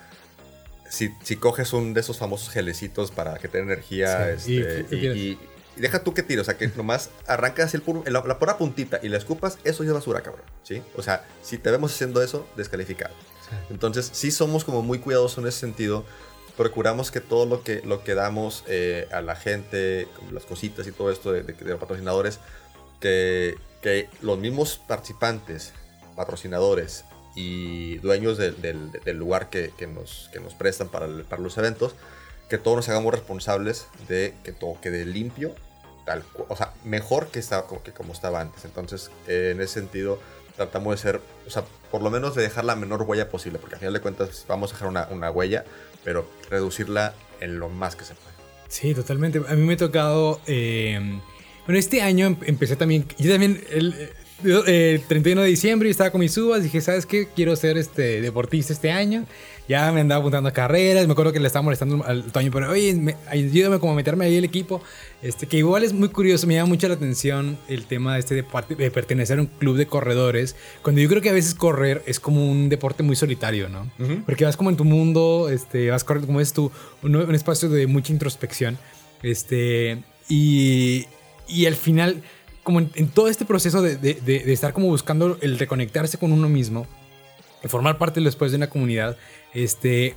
Si, si coges un de esos famosos gelecitos para que tenga energía Sí, y- este, y- y, y- y deja tú que tire, o sea, que nomás arrancas el puro- la, la pura puntita y la escupas, eso ya es basura, cabrón, ¿sí? O sea, si te vemos haciendo eso, descalificado. Entonces, sí somos como muy cuidadosos en ese sentido. Procuramos que todo lo que, lo que damos eh, a la gente, las cositas y todo esto de, de- de los patrocinadores, que, que los mismos participantes, patrocinadores y dueños del, del- lugar que, que nos, que nos prestan para, para los eventos, que todos nos hagamos responsables de que todo quede limpio, tal, o sea, mejor que, estaba, como- que como estaba antes. Entonces, en ese sentido, tratamos de ser, o sea, por lo menos de dejar la menor huella posible, porque al final de cuentas vamos a dejar una, una huella, pero reducirla en lo más que se puede. Sí, totalmente. A mí me ha tocado. eh, bueno, este año em- empecé también. Yo también. El, el 31 de diciembre yo estaba con mis uvas. Dije, ¿sabes qué? Quiero ser este deportista este año. Ya me andaba apuntando a carreras. Me acuerdo que le estaba molestando al Toño, pero oye, me- ayúdame como a meterme ahí el equipo. Este, que igual es muy curioso. Me llama mucho la atención el tema este de, de pertenecer a un club de corredores. Cuando yo creo que a veces correr es como un deporte muy solitario, ¿no? Porque vas como en tu mundo, este, vas corriendo, como es tu, un, un espacio de mucha introspección. Este, y, y al final, como en, en todo este proceso de, de- de- de estar como buscando el reconectarse con uno mismo, de formar parte después de una comunidad, este,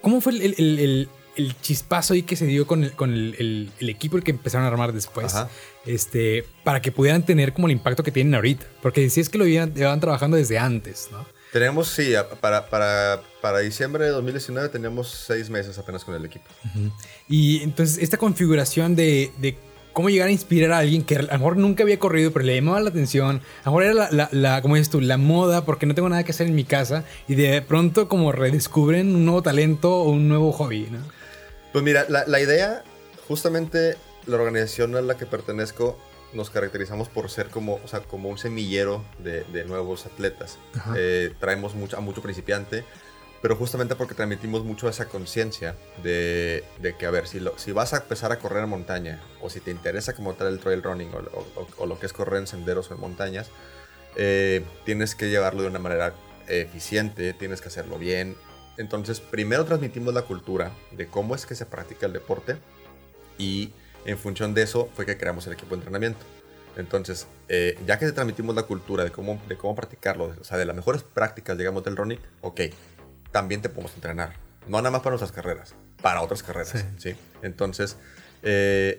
¿cómo fue el, el- el- el- el chispazo ahí que se dio con el, con el, equipo el que empezaron a armar después? Ajá. Este, para que pudieran tener como el impacto que tienen ahorita. Porque si es que lo llevan, trabajando desde antes, ¿no? Tenemos, sí, para, para, para diciembre de 2019 teníamos seis meses apenas con el equipo. Y entonces esta configuración de, de cómo llegar a inspirar a alguien que a lo mejor nunca había corrido, pero le llamaba la atención. A lo mejor era la, la, la- como dices tú, la moda, porque no tengo nada que hacer en mi casa. Y de pronto como redescubren un nuevo talento o un nuevo hobby, ¿no? Pues mira, la, la idea, justamente la organización a la que pertenezco, nos caracterizamos por ser como, o sea, como un semillero de, de nuevos atletas. Eh, traemos mucho, a mucho principiante, pero justamente porque transmitimos mucho esa conciencia de, que, a ver, si, vas a empezar a correr en montaña, o si te interesa como tal el trail running, o, lo que es correr en senderos o en montañas, eh, tienes que llevarlo de una manera eficiente, tienes que hacerlo bien. Entonces, primero transmitimos la cultura de cómo es que se practica el deporte y en función de eso fue que creamos el equipo de entrenamiento. Entonces, eh, ya que transmitimos la cultura de cómo, de cómo practicarlo, o sea, de las mejores prácticas, digamos, del running, ok, también te podemos entrenar. No nada más para nuestras carreras, para otras carreras, ¿sí? Entonces, eh,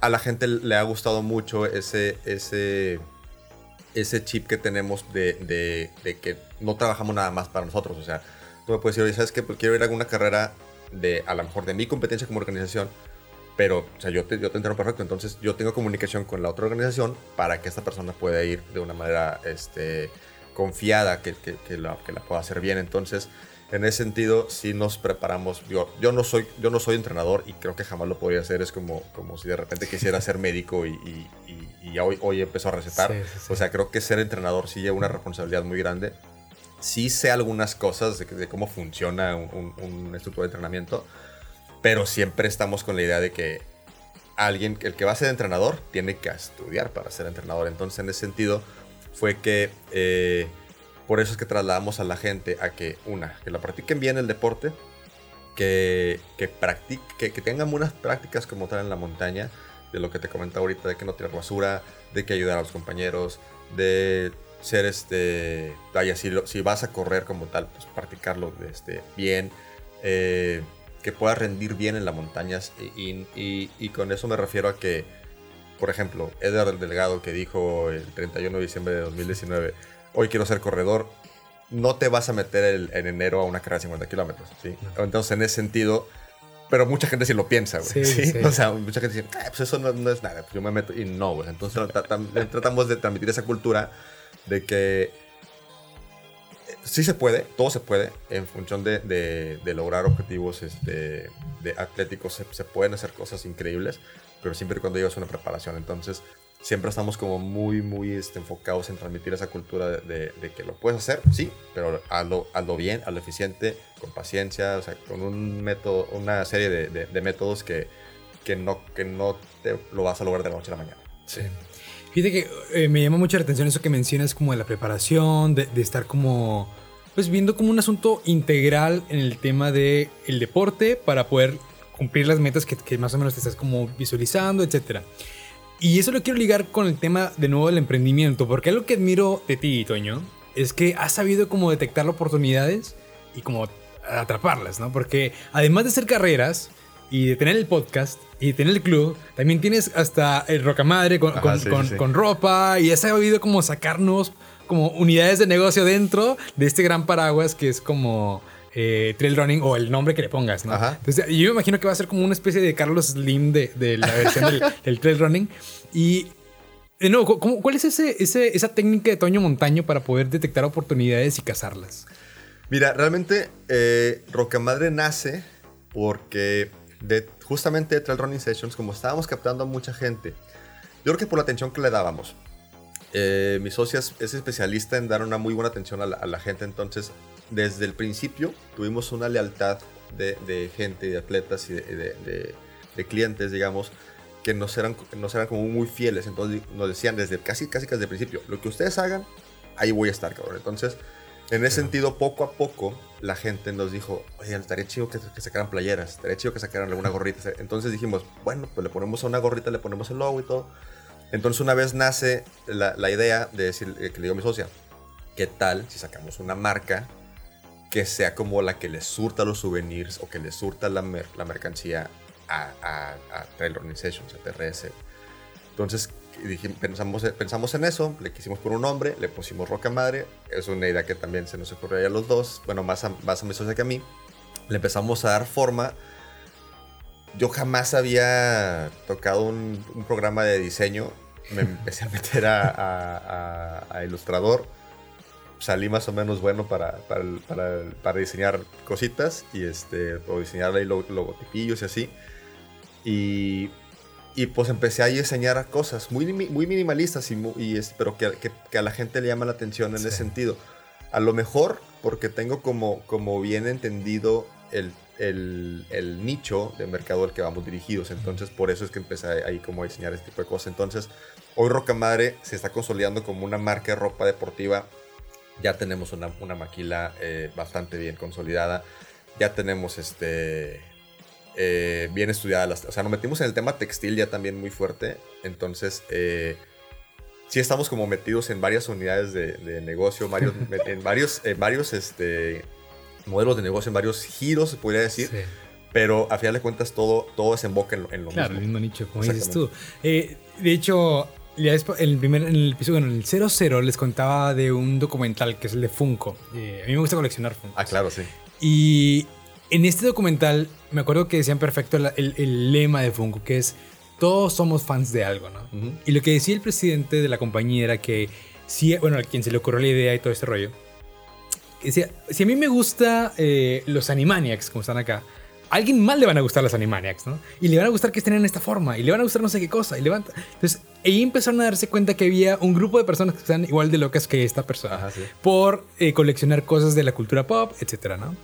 a la gente le ha gustado mucho ese, ese, ese chip que tenemos de, de- de que no trabajamos nada más para nosotros. O sea, tú me puedes decir, oye, ¿sabes qué? Pues quiero ir a alguna carrera de, a lo mejor, de mi competencia como organización, pero, o sea, yo te, yo te entreno perfecto, entonces yo tengo comunicación con la otra organización para que esta persona pueda ir de una manera este, confiada, que, que, que la, que la pueda hacer bien. Entonces, en ese sentido, sí nos preparamos. Yo, yo, no, soy, yo no soy entrenador y creo que jamás lo podría hacer. Es como, como si de repente quisiera ser médico y, y, y- y ya hoy, hoy empezó a recetar. Sí, sí, sí. O sea, creo que ser entrenador sí lleva una responsabilidad muy grande. Sí sé algunas cosas de, de cómo funciona un, un, un estructura de entrenamiento, pero siempre estamos con la idea de que alguien, el que va a ser entrenador, tiene que estudiar para ser entrenador. Entonces, en ese sentido, fue que eh, por eso es que trasladamos a la gente a que, una, que la practiquen bien el deporte que, que, que, que tengan unas prácticas como tal en la montaña, de lo que te comenta ahorita, de que no tirar basura, de que ayudar a los compañeros, de ser este, vaya, si, si vas a correr como tal, pues practicarlo este, bien, eh, que puedas rendir bien en las montañas y, con eso me refiero a que, por ejemplo, Edgar Delgado que dijo el 31 de diciembre de 2019, hoy quiero ser corredor, no te vas a meter en enero a una carrera de 50 kilómetros, ¿sí? Entonces, en ese sentido, pero mucha gente sí lo piensa, güey. Sí, O sea, mucha gente dice, ah, pues eso no, no, es nada, pues yo me meto y no, güey. Entonces, tratamos de transmitir esa cultura de que sí se puede, todo se puede, en función de, de, lograr objetivos este, de atléticos, se, se, pueden hacer cosas increíbles, pero siempre y cuando llevas una preparación. Entonces, siempre estamos como muy, muy este, enfocados en transmitir esa cultura de, que lo puedes hacer, sí, pero hazlo, hazlo bien, hazlo eficiente, con paciencia, o sea, con un método, una serie de, métodos que, que, no, que no te lo vas a lograr de la noche a la mañana. Sí. Fíjate que eh, me llama mucha la atención eso que mencionas como de la preparación, de, estar como, pues viendo como un asunto integral en el tema del el deporte para poder cumplir las metas que, que, más o menos te estás como visualizando, etc. Y eso lo quiero ligar con el tema de nuevo del emprendimiento, porque algo que admiro de ti, Toño, es que has sabido como detectar oportunidades y como atraparlas, ¿no? Porque además de hacer carreras, y de tener el podcast y de tener el club, también tienes hasta el Rocamadre con, con, con, ropa y has sabido como sacarnos como unidades de negocio dentro de este gran paraguas que es como eh, trail running o el nombre que le pongas, ¿no? Entonces, yo me imagino que va a ser como una especie de Carlos Slim de, de la versión del, trail running. Y de nuevo, ¿cuál es ese, ese, esa técnica de Toño Montaño para poder detectar oportunidades y cazarlas? Mira, realmente eh, Rocamadre nace porque de justamente de Trail Running Sessions, como estábamos captando a mucha gente, yo creo que por la atención que le dábamos. Eh, mi socia es, especialista en dar una muy buena atención a la, gente, entonces desde el principio tuvimos una lealtad de, de gente, de atletas y de, de, clientes, digamos, que nos eran, nos eran como muy fieles, entonces nos decían desde casi, casi, casi desde el principio, lo que ustedes hagan, ahí voy a estar, cabrón. Entonces, en ese sentido, poco a poco, la gente nos dijo, oye, estaría chido que, que sacaran playeras, estaría chido que sacaran alguna gorrita. Entonces dijimos, bueno, pues le ponemos a una gorrita, le ponemos el logo y todo. Entonces una vez nace la, la idea de decir, eh, que le digo a mi socia, ¿qué tal si sacamos una marca que sea como la que le surta los souvenirs o que le surta la, la mercancía a, a, a Trail Organizations, a TRS? Entonces pensamos, pensamos en eso, le quisimos por un nombre, le pusimos Roca Madre, es una idea que también se nos ocurrió a los dos, bueno, más a, más a mi socia que a mí, le empezamos a dar forma. Yo jamás había tocado un, programa de diseño, me empecé a meter a, a, ilustrador, salí más o menos bueno para, para, para, para diseñar cositas y este, o diseñar logotipillos y así. Y y pues empecé a diseñar cosas muy, muy minimalistas, y, y pero que, que, a la gente le llama la atención en ese sentido. A lo mejor porque tengo como, como bien entendido el, el, el, nicho de mercado al que vamos dirigidos. Entonces, por eso es que empecé ahí como a diseñar este tipo de cosas. Entonces, hoy Roca Madre se está consolidando como una marca de ropa deportiva. Ya tenemos una, una maquila eh, bastante bien consolidada. Ya tenemos este eh, bien estudiadas. o sea, nos metimos en el tema textil ya también muy fuerte. Entonces, eh, sí estamos como metidos en varias unidades de, negocio, varios, en varios, varios este, modelos de negocio, en varios giros, se podría decir. Pero a final de cuentas todo, todo desemboca en lo, en lo claro, el mismo nicho, como dices tú. Eh, de hecho, ya en el primer en el episodio, en el 00, les contaba de un documental que es el de Funko. a mí me gusta coleccionar Funko. Ah, claro, sí. Y en este documental me acuerdo que decían perfecto el, lema de Funko, que es todos somos fans de algo, ¿no? Y lo que decía el presidente de la compañía era que, si, bueno, a quien se le ocurrió la idea y todo este rollo, decía, si a mí me gusta eh, los Animaniacs, como están acá, a alguien más le van a gustar los Animaniacs, ¿no? Y le van a gustar que estén en esta forma, y le van a gustar no sé qué cosa, y levanta. Entonces, ahí empezaron a darse cuenta que había un grupo de personas que están igual de locas que esta persona, por eh, coleccionar cosas de la cultura pop, etcétera, ¿no?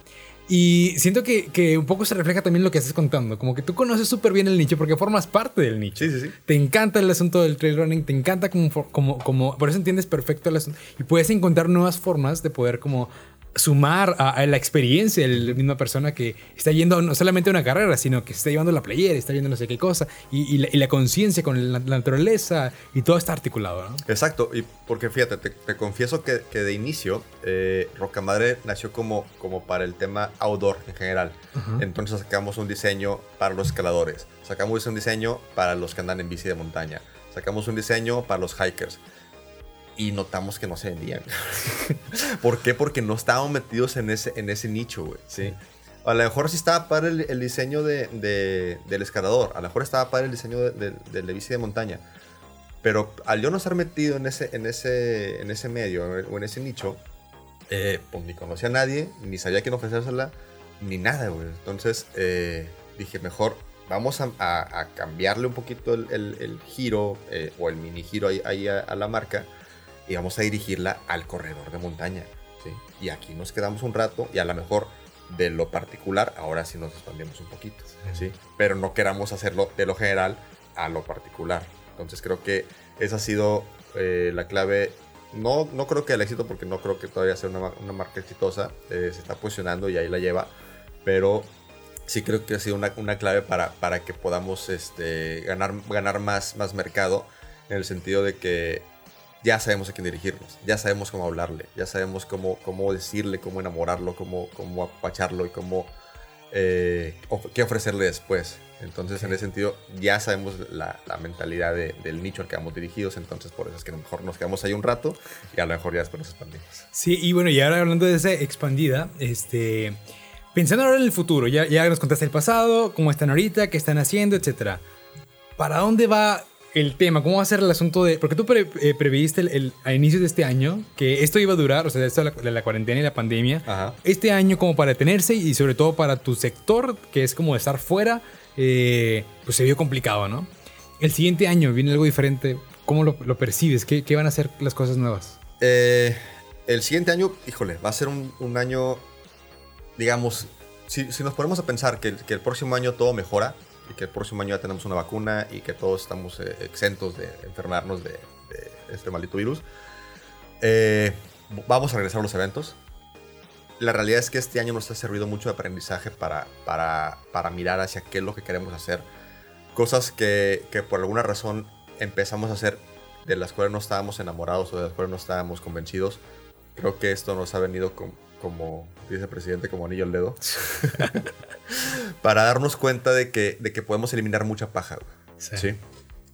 Y siento que, que, un poco se refleja también lo que estás contando. Como que tú conoces súper bien el nicho porque formas parte del nicho. Sí, sí, sí. Te encanta el asunto del trail running, te encanta como, como, como por eso entiendes perfecto el asunto. Y puedes encontrar nuevas formas de poder como sumar a, la experiencia de la misma persona que está yendo no solamente a una carrera, sino que está llevando la playera, está viendo no sé qué cosa, y, la, conciencia con la, naturaleza, y todo está articulado. ¿no? Exacto, y porque fíjate, te, confieso que, que, de inicio eh, Rocamadre nació como, como para el tema outdoor en general. Entonces sacamos un diseño para los escaladores, sacamos un diseño para los que andan en bici de montaña, sacamos un diseño para los hikers y notamos que no se vendían. ¿Por qué? Porque no estábamos metidos en ese, en ese nicho, güey. ¿sí? A lo mejor sí estaba para el, diseño de, del escalador, a lo mejor estaba para el diseño de, de, la bici de montaña. Pero al yo no estar metido en ese, en ese, en ese medio o en ese nicho, eh, pues ni conocía a nadie, ni sabía quién ofrecérsela, ni nada, güey. Entonces eh, dije, mejor vamos a, a, cambiarle un poquito el, el, giro eh, o el mini giro ahí, a, a, la marca y vamos a dirigirla al corredor de montaña. ¿sí? Y aquí nos quedamos un rato y a lo mejor de lo particular, ahora sí nos expandimos un poquito. ¿sí? Pero no queramos hacerlo de lo general a lo particular. Entonces creo que esa ha sido eh, la clave. No, no creo que el éxito, porque no creo que todavía sea una, una marca exitosa. Eh, se está posicionando y ahí la lleva. Pero sí creo que ha sido una, una clave para, para que podamos este, ganar, ganar más, más mercado. En el sentido de que ya sabemos a quién dirigirnos, ya sabemos cómo hablarle, ya sabemos cómo, cómo decirle, cómo enamorarlo, cómo, cómo apacharlo y cómo eh, qué ofrecerle después. Entonces, en ese sentido, ya sabemos la, mentalidad del nicho al que vamos dirigidos, entonces por eso es que a lo mejor nos quedamos ahí un rato y a lo mejor ya después nos expandimos. Sí, y bueno, y ahora hablando de esa expandida, este, pensando ahora en el futuro, ya, ya nos contaste el pasado, cómo están ahorita, qué están haciendo, etcétera. ¿Para dónde va el tema, cómo va a ser el asunto de... Porque tú pre, eh, previste el, a inicio de este año que esto iba a durar, o sea, esto de la, cuarentena y la pandemia, este año como para detenerse y sobre todo para tu sector, que es como estar fuera, eh, pues se vio complicado, ¿no? El siguiente año viene algo diferente. ¿Cómo lo, percibes? ¿Qué, ¿Qué, van a ser las cosas nuevas? Eh, el siguiente año, híjole, va a ser un, un año, digamos, si, si, nos ponemos a pensar que, que el próximo año todo mejora, y que el próximo año ya tenemos una vacuna y que todos estamos eh, exentos de enfermarnos de, este maldito virus. Eh, vamos a regresar a los eventos. La realidad es que este año nos ha servido mucho de aprendizaje para, para, para mirar hacia qué es lo que queremos hacer. Cosas que, que por alguna razón empezamos a hacer de las cuales no estábamos enamorados o de las cuales no estábamos convencidos. Creo que esto nos ha venido con, como vicepresidente, como anillo al dedo, para darnos cuenta de que, de que podemos eliminar mucha paja. Sí.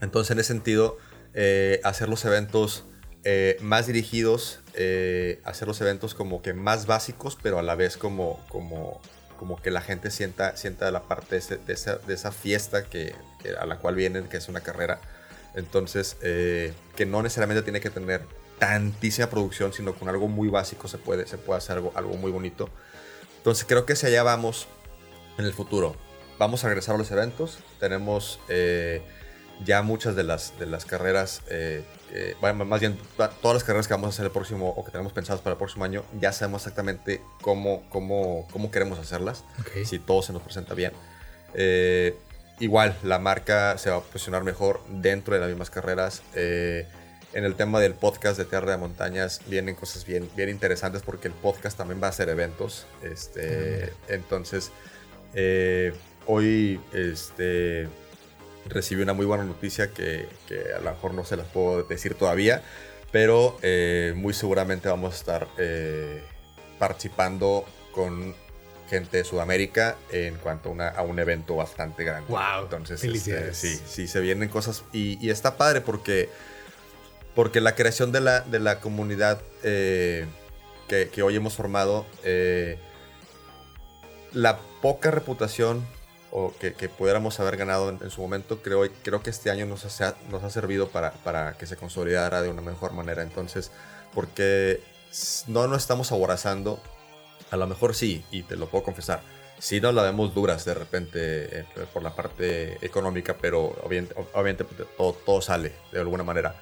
Entonces, en ese sentido, eh, hacer los eventos eh, más dirigidos, eh, hacer los eventos como que más básicos, pero a la vez como, como, como que la gente sienta, sienta la parte de, esa, de esa, fiesta que, a la cual vienen, que es una carrera. Entonces, que no necesariamente tiene que tener tantísima producción, sino con algo muy básico se puede, se puede hacer algo, algo muy bonito. Entonces creo que si allá vamos en el futuro. Vamos a regresar a los eventos. Tenemos eh, ya muchas de las, de las carreras, eh, más bien todas las carreras que vamos a hacer el próximo o que tenemos pensadas para el próximo año, ya sabemos exactamente cómo, cómo, cómo queremos hacerlas, si todo se nos presenta bien. Eh, igual, la marca se va a posicionar mejor dentro de las mismas carreras en el tema del podcast de Tierra de Montañas vienen cosas bien, bien interesantes porque el podcast también va a hacer eventos. Este, Entonces, eh, hoy este, recibí una muy buena noticia que, a lo mejor no se las puedo decir todavía, pero eh, muy seguramente vamos a estar eh, participando con gente de Sudamérica en cuanto a, un evento bastante grande. ¡Wow! Entonces, este, sí, sí, se vienen cosas y, y está padre porque porque la creación de la, de la comunidad eh, que, hoy hemos formado, eh, la poca reputación o que, pudiéramos haber ganado en, su momento, creo, creo que este año nos ha, nos ha servido para, para que se consolidara de una mejor manera. Entonces, porque no nos estamos aborazando, a lo mejor sí, y te lo puedo confesar, sí nos la vemos duras de repente eh, por la parte económica, pero obviamente, todo, todo sale de alguna manera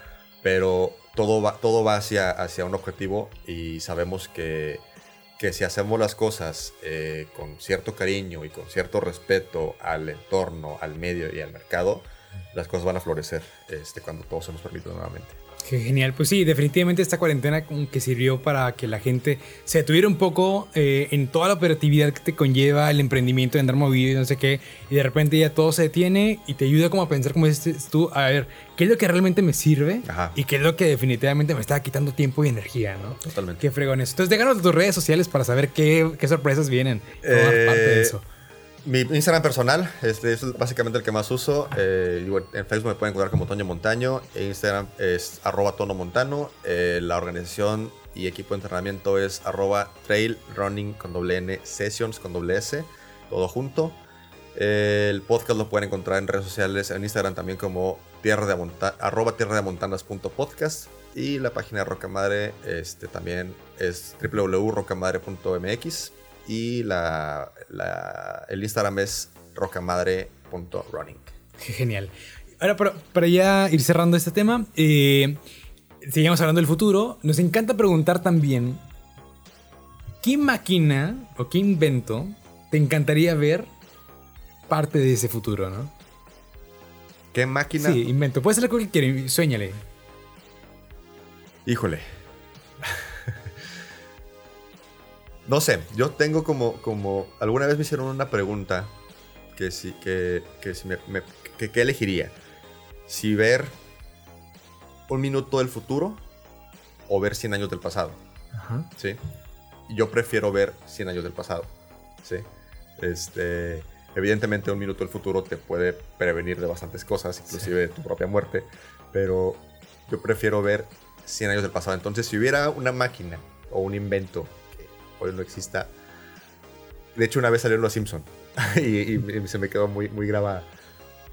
pero todo va, todo va hacia, hacia un objetivo y sabemos que, que si hacemos las cosas eh, con cierto cariño y con cierto respeto al entorno, al medio y al mercado, las cosas van a florecer este, cuando todo se nos permite nuevamente. Qué genial. Pues sí, definitivamente esta cuarentena como que sirvió para que la gente se detuviera un poco eh, en toda la operatividad que te conlleva el emprendimiento de andar movido y no sé qué. Y de repente ya todo se detiene y te ayuda como a pensar como dices tú, a ver, ¿qué es lo que realmente me sirve? Ajá. Y qué es lo que definitivamente me está quitando tiempo y energía, ¿no? Totalmente. Qué fregón eso. Entonces déjanos tus redes sociales para saber qué, qué sorpresas vienen. Eh, parte de eso. Mi Instagram personal, es básicamente el que más uso. Eh, en Facebook me pueden encontrar como Toño Montaño. Instagram es arroba Tono Montano. Eh, la organización y equipo de entrenamiento es arroba Trail Running con doble N Sessions con doble S. Todo junto. Eh, el podcast lo pueden encontrar en redes sociales, en Instagram también como tierra de monta arroba tierra de montanas.podcast. Y la página de Roca Madre este, también es www.rocamadre.mx y la, la- el Instagram es rocamadre.running. Genial. Ahora, para, para ya ir cerrando este tema, eh, seguimos hablando del futuro. Nos encanta preguntar también, ¿qué máquina o qué invento te encantaría ver parte de ese futuro, no? ¿Qué máquina? Sí, invento. Puede ser algo que quieras, sueñale. Híjole. No sé, yo tengo como, como... Alguna vez me hicieron una pregunta que si, que, que si me, me- que, que elegiría. Si ver un minuto del futuro o ver 100 años del pasado. Ajá. ¿sí? Yo prefiero ver 100 años del pasado, ¿sí? Este, evidentemente un minuto del futuro te puede prevenir de bastantes cosas, inclusive de tu propia muerte, pero yo prefiero ver 100 años del pasado. Entonces, si hubiera una máquina o un invento hoy no exista, de hecho una vez salió en Los Simpson y, y se me quedó muy, muy grabada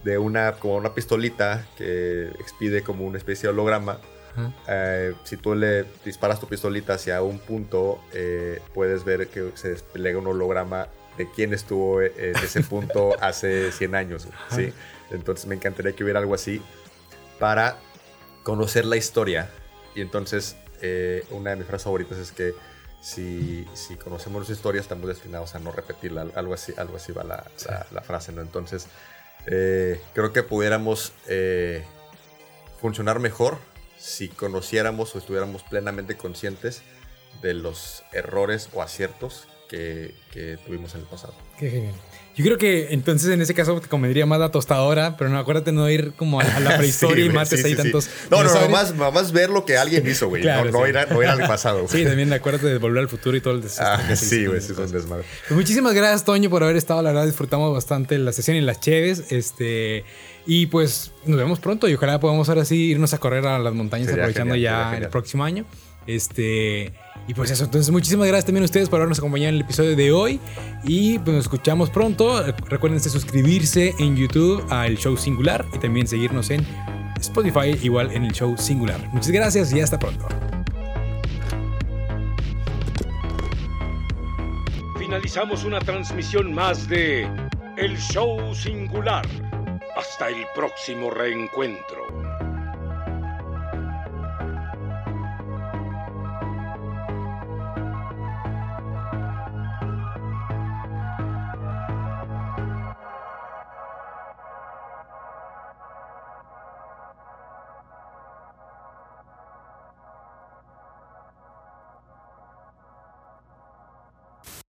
de una como una pistolita que expide como una especie de holograma Ajá. eh, si tú le disparas tu pistolita hacia un punto, eh, puedes ver que se despliega un holograma de quién estuvo eh, en ese punto hace 100 años. ¿sí? Entonces me encantaría que hubiera algo así para conocer la historia. Y entonces eh, una de mis frases favoritas es que si, si conocemos las historias estamos destinados a no repetirla. Algo así, algo así va la, la- la frase. ¿no? Entonces eh, creo que pudiéramos... eh, funcionar mejor si conociéramos o estuviéramos plenamente conscientes de los errores o aciertos que, que tuvimos en el pasado. Qué genial. Yo creo que entonces en ese caso te convendría más la tostadora, pero no acuérdate no ir como a, a la prehistoria Sí, y güey, mates sí, ahí sí, tantos. No, no, no, más, nomás ver lo que alguien hizo, güey. Claro, no, no sí. ir a- no ir al pasado. Sí, también acuérdate de volver al futuro y todo el desastre. Ah, que se sí, güey, es un desmadre. Pues muchísimas gracias, Toño, por haber estado. La verdad, disfrutamos bastante la sesión y las cheves. Este, y pues nos vemos pronto y ojalá podamos ahora sí irnos a correr a las montañas Sería aprovechando genial, ya el próximo año. Este, y pues eso, entonces muchísimas gracias también a ustedes por habernos acompañado en el episodio de hoy. Y pues nos escuchamos pronto. Recuerden suscribirse en YouTube al show singular y también seguirnos en Spotify, igual en el show singular. Muchas gracias y hasta pronto. Finalizamos una transmisión más de El Show Singular. Hasta el próximo reencuentro.